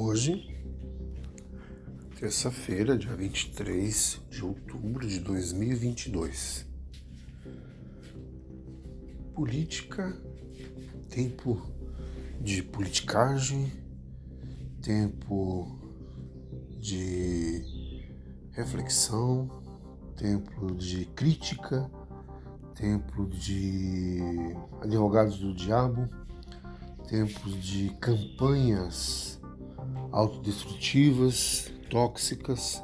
Hoje, terça-feira, dia 23 de outubro de 2022. Política, tempo de politicagem, tempo de reflexão, tempo de crítica, tempo de advogados do diabo tempos de campanhas autodestrutivas, tóxicas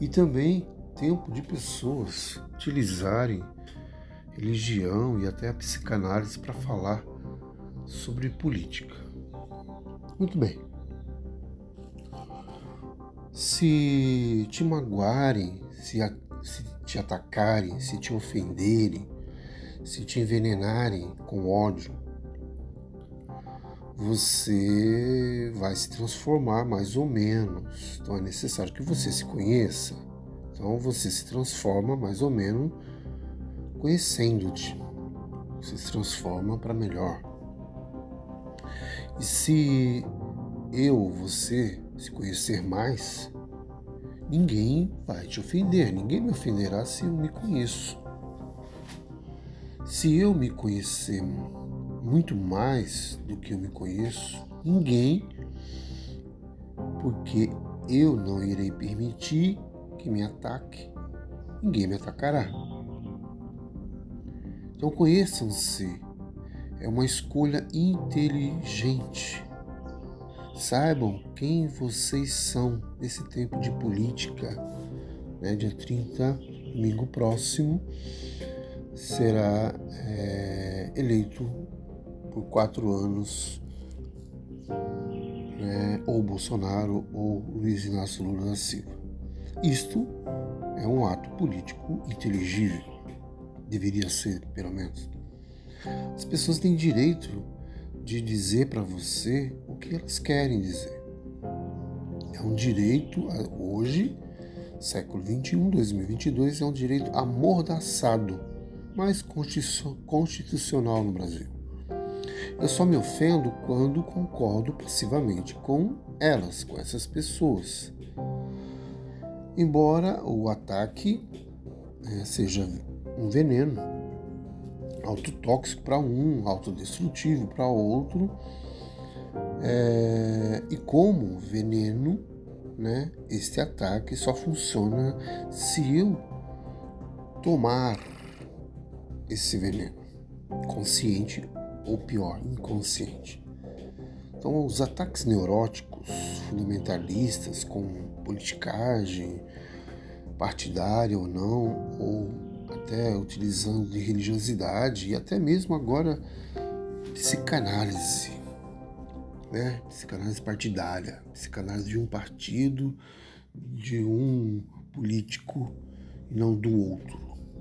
e também tempo de pessoas utilizarem religião e até a psicanálise para falar sobre política. Muito bem. Se te magoarem, se, a, se te atacarem, se te ofenderem, se te envenenarem com ódio, você vai se transformar mais ou menos. Então é necessário que você se conheça. Então você se transforma mais ou menos conhecendo-te. Você se transforma para melhor. E se eu, você, se conhecer mais, ninguém vai te ofender, ninguém me ofenderá se eu me conheço. Se eu me conhecer muito mais do que eu me conheço, ninguém, porque eu não irei permitir que me ataque, ninguém me atacará. Então conheçam-se, é uma escolha inteligente. Saibam quem vocês são nesse tempo de política, né? dia 30, domingo próximo, será é, eleito por quatro anos, né, ou Bolsonaro ou Luiz Inácio Lula da Silva. Isto é um ato político inteligível, deveria ser, pelo menos. As pessoas têm direito de dizer para você o que elas querem dizer. É um direito, hoje, século 21, 2022, é um direito amordaçado, mas constitucional no Brasil. Eu só me ofendo quando concordo passivamente com elas, com essas pessoas. Embora o ataque é, seja um veneno, autotóxico para um, autodestrutivo para outro, é, e como veneno, né, este ataque só funciona se eu tomar esse veneno, consciente ou pior, inconsciente. Então, os ataques neuróticos, fundamentalistas, com politicagem partidária ou não, ou até utilizando de religiosidade e até mesmo agora psicanálise, né? Psicanálise partidária, psicanálise de um partido, de um político e não do outro.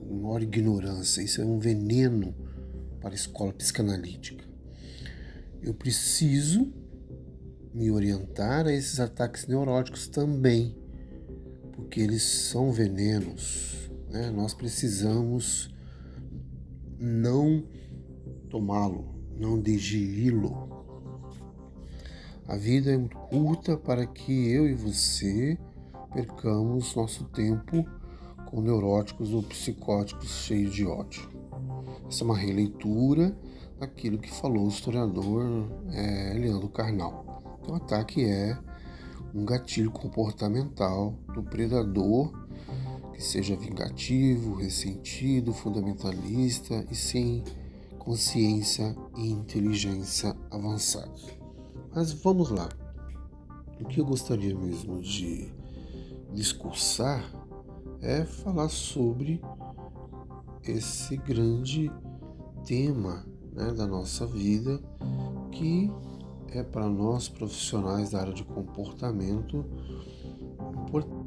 Uma ignorância, isso é um veneno para a escola psicanalítica. Eu preciso me orientar a esses ataques neuróticos também, porque eles são venenos. Né? Nós precisamos não tomá-lo, não digeri-lo. A vida é muito curta para que eu e você percamos nosso tempo com neuróticos ou psicóticos cheios de ódio. Essa é uma releitura daquilo que falou o historiador é, Leandro Carnal. Então, o ataque é um gatilho comportamental do predador que seja vingativo, ressentido, fundamentalista e sem consciência e inteligência avançados. Mas vamos lá. O que eu gostaria mesmo de discursar é falar sobre esse grande tema né, da nossa vida que é para nós profissionais da área de comportamento importante.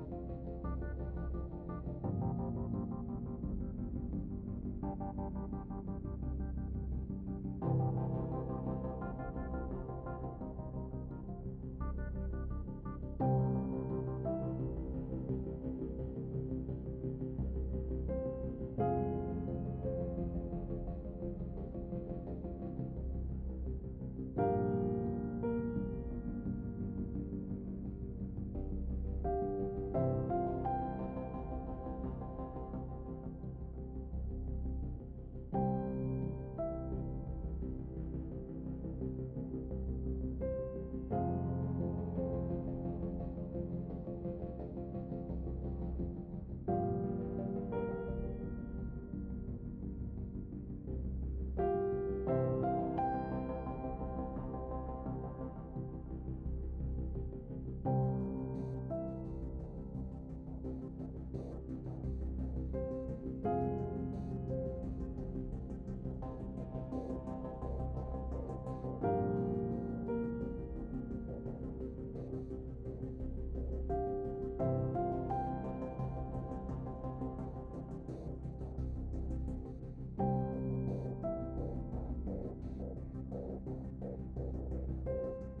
Thank you.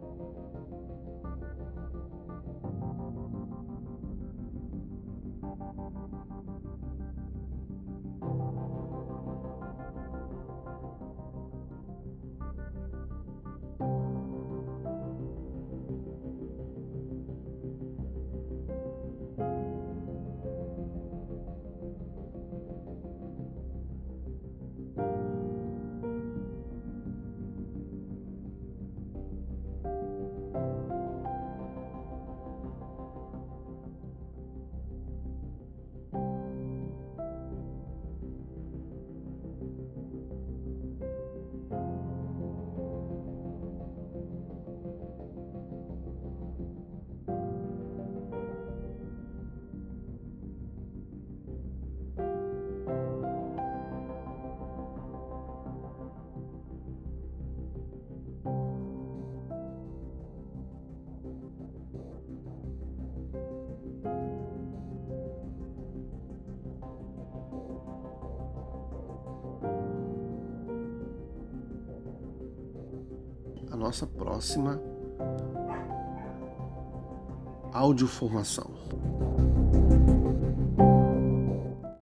nossa próxima audioformação.